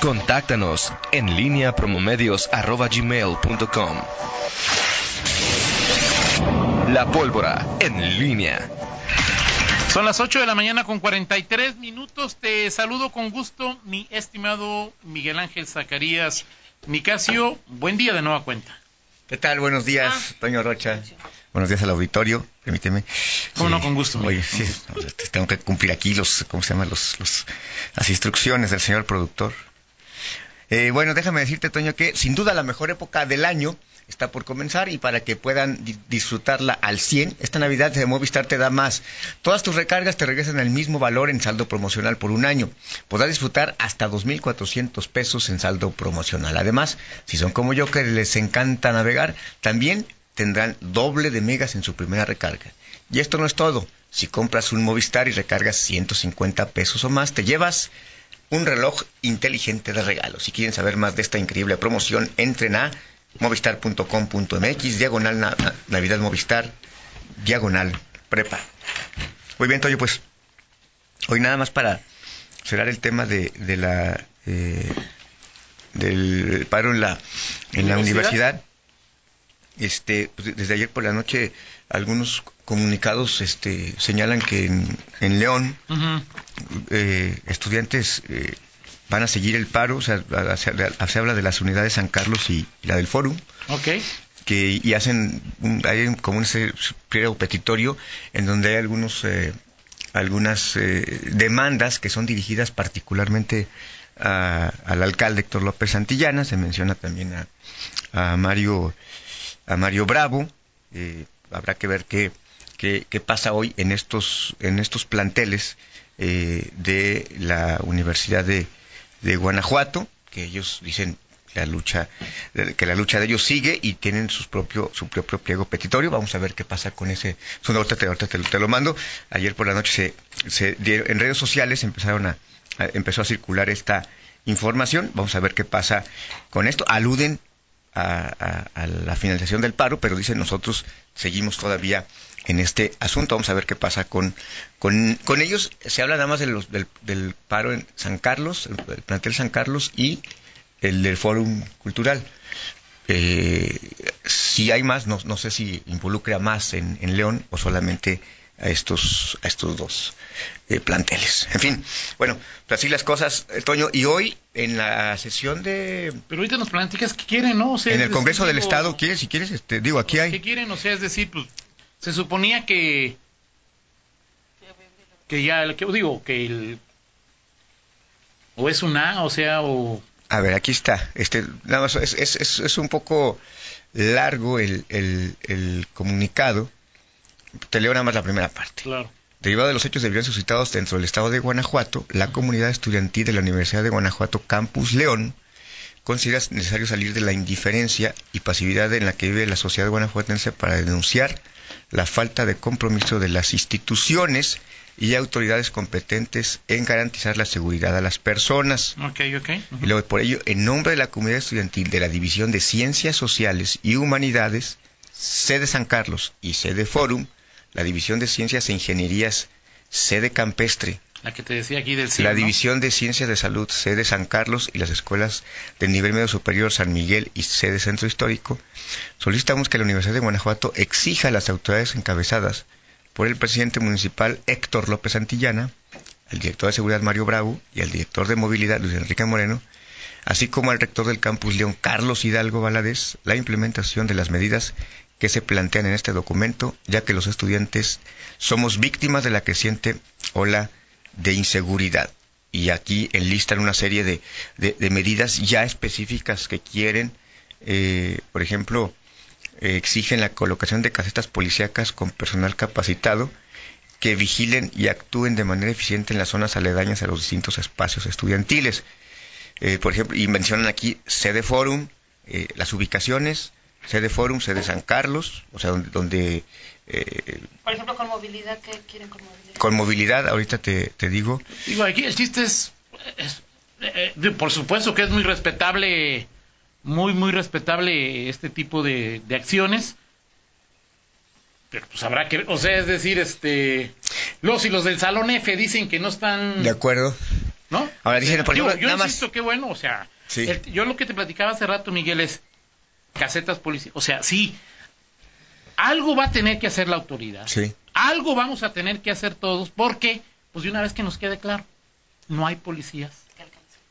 Contáctanos en línea promomedios.com. La pólvora en línea. Son las 8 de la mañana con 43 minutos. Te saludo con gusto, mi estimado Miguel Ángel Zacarías Nicasio. Buen día de nueva cuenta. ¿Qué tal? Buenos días, ah. Toño Rocha. Buenos días al auditorio, permíteme. ¿Cómo no? Con gusto. Oye, sí, tengo que cumplir aquí los, ¿cómo se llama? Los, las instrucciones del señor productor. Eh, bueno, déjame decirte, Toño, que sin duda la mejor época del año está por comenzar y para que puedan disfrutarla al 100, esta Navidad de Movistar te da más. Todas tus recargas te regresan el mismo valor en saldo promocional por un año. Podrás disfrutar hasta 2.400 pesos en saldo promocional. Además, si son como yo que les encanta navegar, también tendrán doble de megas en su primera recarga. Y esto no es todo. Si compras un Movistar y recargas 150 pesos o más, te llevas un reloj inteligente de regalo. Si quieren saber más de esta increíble promoción, entren a movistar.com.mx, diagonal Navidad Movistar, diagonal prepa. Muy bien, Toyo, pues hoy nada más para cerrar el tema de, de la eh, del paro en la en la universidad. Este, pues, desde ayer por la noche algunos comunicados este, señalan que en, León eh, estudiantes eh, van a seguir el paro, o sea, se, habla de las unidades San Carlos y, la del Fórum. Que, y hacen, hay como un pliego petitorio en donde hay algunos, eh, algunas demandas que son dirigidas particularmente al alcalde Héctor López Santillana, se menciona también a, a Mario, a Mario Bravo, habrá que ver qué, qué, pasa hoy en estos, en estos planteles eh, de la Universidad de, Guanajuato, que ellos dicen la lucha que la lucha de ellos sigue y tienen su propio su propio pliego petitorio. Vamos a ver qué pasa con ese su nota te, te, lo mando. Ayer por la noche se, se en redes sociales empezaron a, empezó a circular esta información. Vamos a ver qué pasa con esto. Aluden a, la finalización del paro, pero dicen nosotros seguimos todavía en este asunto. Vamos a ver qué pasa con, con, ellos. Se habla nada más de los, del, paro en San Carlos, el plantel San Carlos y el del Fórum Cultural. Eh, si hay más, no, no sé si involucra más en, en León o solamente a estos, a estos dos eh, planteles. En fin, bueno, pues así las cosas, eh, Toño. Y hoy, en la sesión de... Pero ahorita nos platicas que quieren, ¿no? en el Congreso del Estado, ¿quieres? Si quieres, este, digo, aquí hay... ¿Qué quieren? O sea, es decir, pues, se suponía que... Que ya, que, digo, que el... O es una, o sea, o... A ver, aquí está. Este, nada más, es, es, es, un poco largo el, el, el comunicado te leo nada más la primera parte. Claro. Derivado de los hechos de violencia suscitados dentro del estado de Guanajuato, la comunidad estudiantil de la Universidad de Guanajuato Campus León considera necesario salir de la indiferencia y pasividad en la que vive la sociedad guanajuatense para denunciar la falta de compromiso de las instituciones y autoridades competentes en garantizar la seguridad a las personas. Okay, okay. Y luego, por ello, en nombre de la comunidad estudiantil de la División de Ciencias Sociales y Humanidades, sede San Carlos y sede Forum, la División de Ciencias e Ingenierías, sede Campestre. La que te decía aquí del La División de Ciencias de Salud, sede San Carlos y las escuelas del nivel medio superior San Miguel y sede Centro Histórico, solicitamos que la Universidad de Guanajuato exija a las autoridades encabezadas por el presidente municipal Héctor López Antillana, al director de Seguridad Mario Bravo y al director de Movilidad Luis Enrique Moreno, así como al rector del campus León Carlos Hidalgo Valadez, la implementación de las medidas que se plantean en este documento, ya que los estudiantes somos víctimas de la creciente ola de inseguridad. Y aquí enlistan una serie de, de, medidas ya específicas que quieren, eh, por ejemplo, eh, exigen la colocación de casetas policíacas con personal capacitado que vigilen y actúen de manera eficiente en las zonas aledañas a los distintos espacios estudiantiles. Eh, por ejemplo, y mencionan aquí sede forum, las ubicaciones, sede Forum, sede San Carlos, o sea, donde... donde eh, Por ejemplo, con movilidad, ¿qué quieren con movilidad? Con movilidad, ahorita te, te digo. Digo, aquí el chiste es, eh, por supuesto que es muy respetable, muy, muy respetable este tipo de, de acciones, pero pues habrá que, o sea, es decir, este, los y los del Salón F dicen que no están... De acuerdo ¿no? Ahora dicen, por ejemplo, yo nada más- insisto, qué bueno, o sea, Sí. el- yo lo que te platicaba hace rato, Miguel, es casetas policiales, o sea, sí, algo va a tener que hacer la autoridad, Sí. algo vamos a tener que hacer todos, porque, pues de una vez que nos quede claro, no hay policías.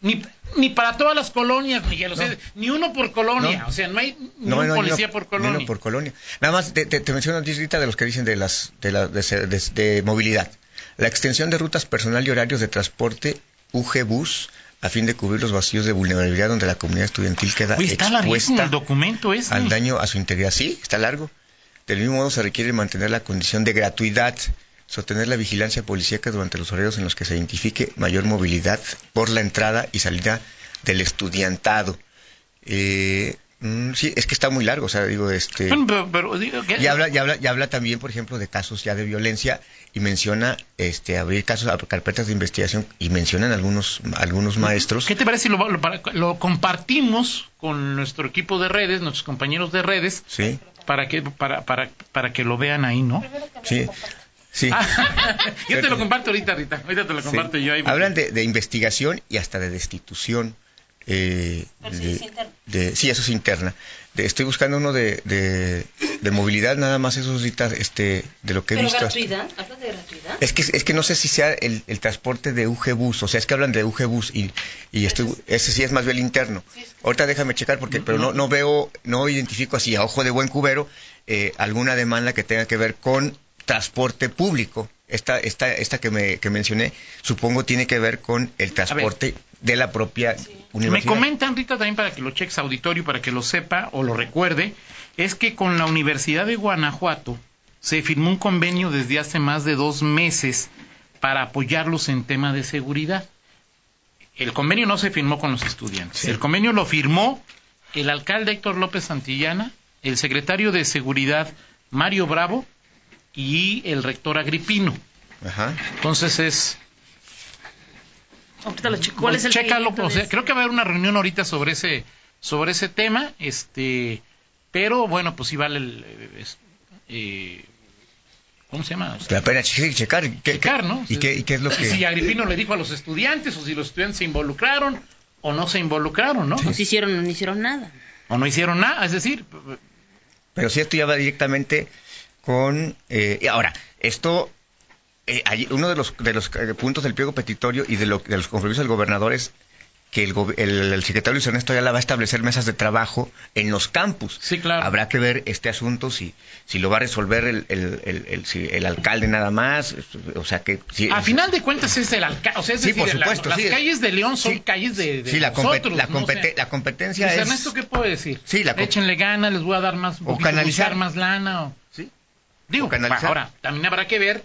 Ni, ni para todas las colonias, Miguel, o sea, No. ni uno por colonia, No. o sea, no hay ni No, un policía por colonia. no, por colonia. Nada más te, te, te menciono de los que dicen de las de, la, de, de- de movilidad. La extensión de rutas personal y horarios de transporte UG Bus a fin de cubrir los vacíos de vulnerabilidad donde la comunidad estudiantil queda Oye, está expuesta el documento al daño a su integridad. Sí, está largo. Del mismo modo se requiere mantener la condición de gratuidad, sostener la vigilancia policíaca durante los horarios en los que se identifique mayor movilidad por la entrada y salida del estudiantado. Eh, mm, sí, es que está muy largo, o sea, digo, este... Pero- pero digo que- Y habla, y habla, y habla también, por ejemplo, de casos ya de violencia y menciona este abrir casos, carpetas de investigación y mencionan algunos algunos maestros. ¿Qué te parece si lo, lo- para- lo compartimos con nuestro equipo de redes, nuestros compañeros de redes, Sí, para que para, para, para que lo vean ahí, ¿no? sí, sí. Ah, yo te lo comparto ahorita, Rita. Ahorita te lo sí. comparto yo ahí. Hablan de, de investigación y hasta de destitución. Eh, de- sí, eso es interna. De- estoy buscando uno de, de, movilidad, nada más ahorita, este, de lo que he Pero visto. gratuidad, habla de gratuidad. Es que, es que no sé si sea el, el transporte de UG Bus, o sea, es que hablan de UG Bus y, y estoy, ese sí es más bien interno. Ahorita déjame checar porque, pero no, no veo, no identifico así a ojo de buen cubero eh, alguna demanda que tenga que ver con transporte público. Esta, esta, esta que, me, que mencioné, supongo tiene que ver con el transporte de la propia Me universidad. comentan, Rita, también para que lo cheques auditorio, para que lo sepa o lo recuerde, es que con la Universidad de Guanajuato se firmó un convenio desde hace más de dos meses para apoyarlos en tema de seguridad. El convenio no se firmó con los estudiantes. Sí. El convenio lo firmó el alcalde Héctor López Santillana, el secretario de Seguridad Mario Bravo y el rector Agripino. Ajá. Entonces es. ¿Cuál es el Chécalo, o sea, creo que va a haber una reunión ahorita sobre ese sobre ese tema, este, pero bueno, pues sí vale el, eh, es- eh, ¿cómo se llama? O sea, La pena che- checar. ¿Qué, checar, ¿no? ¿Y qué, y qué es lo que...? Si Agripino le dijo a los estudiantes, o si los estudiantes se involucraron, o no se involucraron, ¿no? No se hicieron, no hicieron nada. O no hicieron nada, es decir, Pero sí esto ya va directamente con... eh, y ahora, esto... eh, hay- uno de los, de los eh, puntos del pliego petitorio y de, lo- de los compromisos del gobernador es que el, el, el secretario Luis Ernesto ya va a establecer mesas de trabajo en los campus. Sí, claro. Habrá que ver este asunto, si, si lo va a resolver el, el, el, el- si el alcalde nada más, o sea que... si- a final de cuentas es el alcalde, o sea, es Sí, decir, por supuesto, las sí, calles de León son sí. calles de, de Sí, la, compet- nosotros, la, ¿no? O sea, compete- la competencia Luis es... Ernesto, ¿qué puedo decir? Sí, la Échenle ganas, les voy a dar más, un O canalizar. más lana. O... Sí. Digo, canalizar. ahora, también habrá que ver,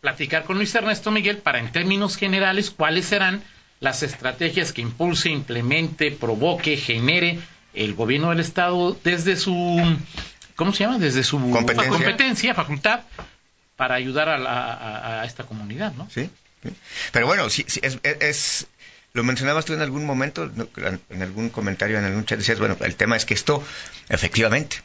platicar con Luis Ernesto Miguel para en términos generales cuáles serán las estrategias que impulse, implemente, provoque, genere el gobierno del Estado desde su, ¿cómo se llama? Desde su Competencia. competencia, facultad, para ayudar a, la- a- a esta comunidad, ¿no? Sí, sí. Pero bueno, sí, sí, es, es- es- lo mencionabas tú en algún momento, en algún comentario, en algún chat, decías, bueno, el tema es que esto, efectivamente,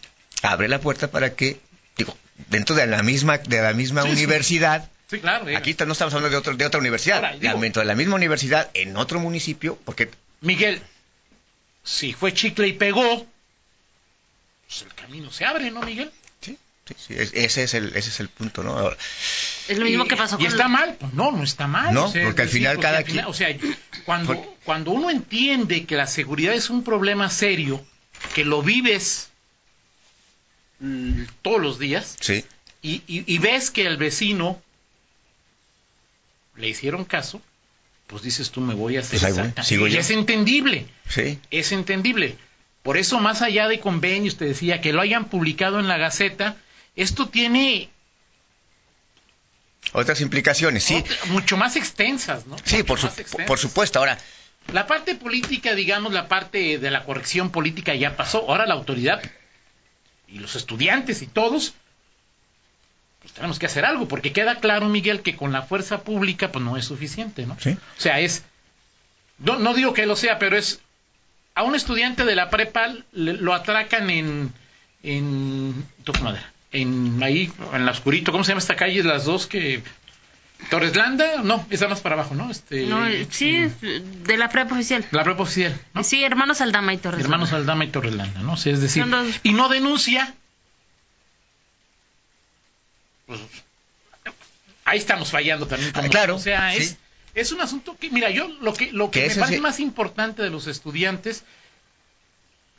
abre la puerta para que, digo, dentro de la misma, de la misma Sí, sí. universidad, Sí, claro. aquí está- no estamos hablando de, otro, de otra universidad, Ahora, digo- dentro de la misma universidad, en otro municipio, porque Miguel, si fue chicle y pegó, pues el camino se abre, ¿no, Miguel? sí, sí, sí, es- ese, es el, ese es el punto, ¿no? Ahora, Es lo mismo Y- que pasó ¿Y con está mal? Pues no, no está mal. No, o sea, porque al final porque cada al final- quien- O sea, cuando, cuando uno entiende que la seguridad es un problema serio, que lo vives todos los días, sí, y, y- y ves que al vecino le hicieron caso, pues dices tú me voy a hacer Pues voy, sigo y yo. es entendible, sí, es entendible. Por eso, más allá de convenios, te decía, que lo hayan publicado en la Gaceta, esto tiene otras implicaciones, sí, otra- mucho más extensas, ¿no? sí, su- por supuesto, ahora, La parte política, digamos, la parte de la corrección política ya pasó. Ahora la autoridad y los estudiantes y todos, pues tenemos que hacer algo, porque queda claro, Miguel, que con la fuerza pública, pues no es suficiente, ¿no? Sí. O sea, es, no, no digo que lo sea, pero es, a un estudiante de la prepa le- lo atracan en, en, madera, en ahí, en la oscurito, ¿cómo se llama esta calle? Las dos que, Torres Landa, no, está más para abajo, ¿no? Este, No, eh, sí, de la prepa oficial. La propia oficial, ¿no? Sí, hermanos Aldama y Torres. Hermanos Aldama y Torres Landa, ¿no? Sea, es decir, y no denuncia. Pues, ahí estamos fallando también. como- Ah, claro, O sea, es, sí. es un asunto que, mira, yo lo que, lo que, Que me parece sí- más importante de los estudiantes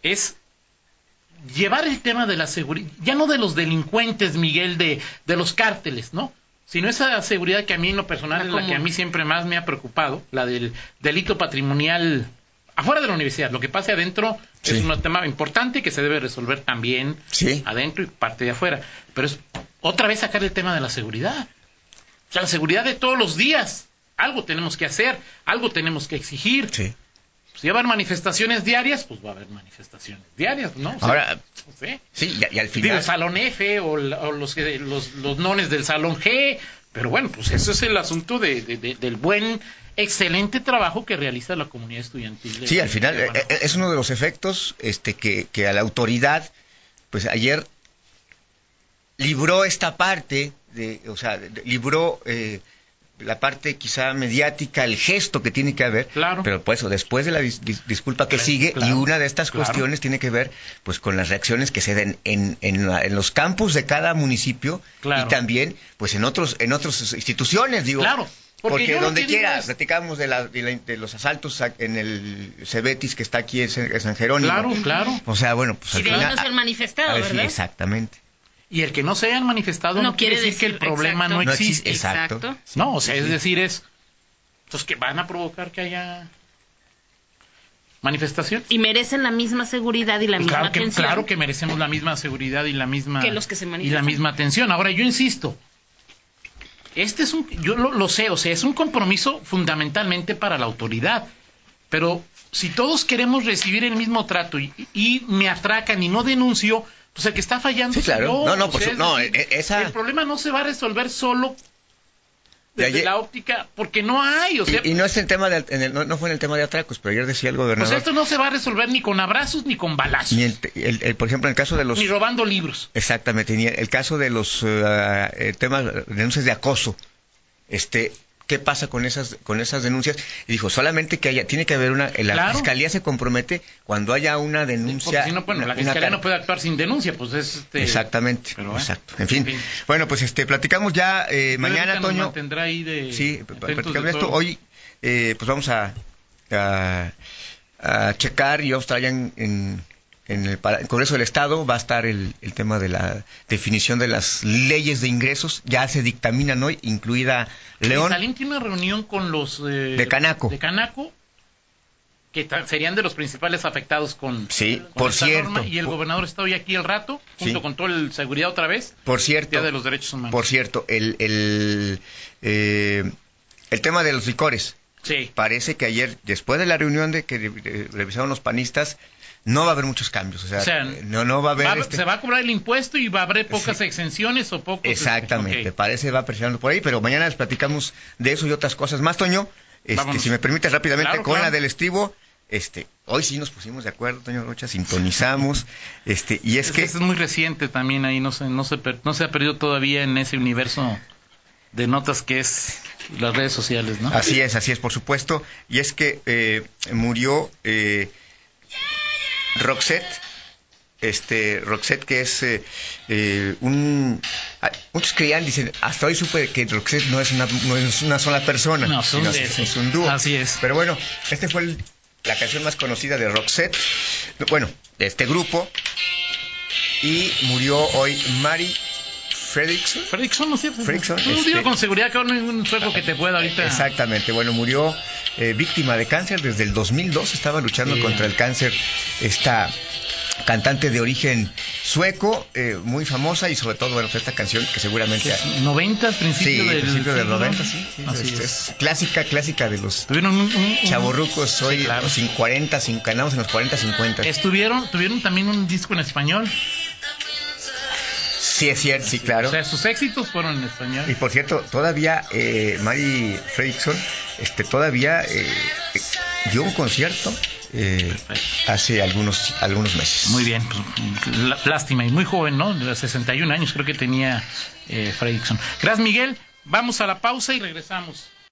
es llevar el tema de la seguridad, ya no de los delincuentes, Miguel, de, de los cárteles, ¿no? Sino esa seguridad que a mí en lo personal La es la que a mí siempre más me ha preocupado, la del delito patrimonial afuera de la universidad. Lo que pase adentro Sí. es un tema importante que se debe resolver también Sí. adentro y parte de afuera. Pero es otra vez sacar el tema de la seguridad. O sea, la seguridad de todos los días. Algo tenemos que hacer, algo tenemos que exigir. Sí. Si va a haber manifestaciones diarias, pues va a haber manifestaciones diarias, ¿no? O sea, Ahora, no sé. sí, y, y al Digo, final... el salón F o, la- o los, que- los, los nones del salón G. Pero bueno, pues eso es el asunto de, de- de- del buen, excelente trabajo que realiza la comunidad estudiantil. de- Sí, al final eh, es uno de los efectos este, que, que a la autoridad, pues ayer libró esta parte, de, o sea, libró eh, la parte quizá mediática, el gesto que tiene que haber, Claro. pero pues después de la dis- dis- disculpa que Claro, sigue, y una de estas claro. cuestiones tiene que ver pues con las reacciones que se den en, en, la- en los campus de cada municipio Claro. y también pues en otros en otras instituciones, digo. Claro, porque donde quiera, es- platicamos de, la- de la- de los asaltos en el Cebetis que está aquí en San Jerónimo. Claro, claro. O sea, bueno, pues Y al de ahí final... no se han manifestado, exactamente. Y el que no se hayan manifestado no, No quiere decir que el problema no exacto. No existe. Exacto. No, o sea, es decir, es pues que van a provocar que haya manifestación. Y merecen la misma seguridad y la misma Claro que, atención. claro que merecemos la misma seguridad y la misma Que los que se y la misma atención. Ahora yo insisto, este es un, yo lo, lo sé, o sea, es un compromiso fundamentalmente para la autoridad. Pero si todos queremos recibir el mismo trato y, y me atracan y no denuncio, pues el que está fallando Sí, claro. No, no, O sea, es no, decir, e- esa- El problema no se va a resolver solo De desde ayer- la óptica, porque no hay, o sea, y, y no es el tema de, en el- no, no fue en el tema de atracos, pero ayer decía el pues gobernador, esto no se va a resolver ni con abrazos ni con balazos, ni ni, el, el- el- por ejemplo, en el caso de los... robando libros. Exactamente, ni el caso de los eh, temas, denuncias de acoso, este... ¿Qué pasa con esas con esas denuncias? Y dijo, solamente que haya, tiene que haber una, la Claro. fiscalía se compromete cuando haya una denuncia. Porque si no, bueno, la fiscalía no puede actuar sin denuncia, pues es este, Exactamente, Pero exacto. En fin. en fin. Bueno, pues este platicamos ya eh, mañana, Toño. ahí de Sí, platicamos de esto. todo. Hoy, eh, pues vamos a, a, a checar y vamos a estar allá en, en, en el, el Congreso del Estado. Va a estar el, el tema de la definición de las leyes de ingresos. Ya se dictaminan hoy, incluida León. Y Salim tiene una reunión con los eh, De Canaco. de Canaco, que serían de los principales afectados con, Sí, con por esta cierto. norma, y el gobernador está hoy aquí el rato, junto Sí. con todo el seguridad otra vez, Por cierto, Día de los Derechos Humanos. por cierto, el, el, eh, el tema de los licores. Sí. Parece que ayer, después de la reunión de que revisaron los panistas, no va a haber muchos cambios. O sea, O sea, no, no va a haber. Va este- Se va a cobrar el impuesto y va a haber pocas exenciones o pocos... este, Exactamente, parece va presionando por ahí, pero mañana les platicamos de eso y otras cosas más, Toño. Este, si me permites rápidamente Claro, con claro. la del estribo, este, hoy sí nos pusimos de acuerdo, Toño Rocha, sintonizamos, este, y es, que es muy reciente también ahí, no se, no, se per- no se ha perdido todavía en ese universo de notas que es las redes sociales, ¿no? así es, así es, por supuesto, y es que eh, murió eh, Roxette, este, Roxette que es eh, eh, un, muchos creían, dicen, hasta hoy supe que Roxette no es una, no es una sola persona, No, son sino de- es, es un dúo. Así es. Pero bueno, este fue el- la canción más conocida de Roxette, bueno, de este grupo, y murió hoy Mary Fredrickson. Fredrickson, ¿no es cierto? Fredrickson, No este- digo con seguridad que no hay ningún sueco que te pueda ahorita... Exactamente, bueno, murió eh, víctima de cáncer desde el 2002, estaba luchando contra el cáncer esta cantante de origen sueco, eh, muy famosa y sobre todo, bueno, pues esta canción que seguramente... que es 90, principio Sí, del, principio del siglo. 90, sí. sí, Así es, es. es clásica, clásica de los Tuvieron un, un- chavorrucos, hoy Sí, claro. sin 40, sin, ganamos en los 40, 50. Estuvieron, tuvieron también un disco en español. Sí, es cierto, sí, claro. O sea, sus éxitos fueron en español. Y por cierto, todavía eh, Mary Fredrickson este, todavía eh, dio un concierto eh, hace algunos, algunos meses. Muy bien, pues, lástima y muy joven, ¿no? De los 61 años creo que tenía eh, Fredrickson. Gracias, Miguel. Vamos a la pausa y regresamos.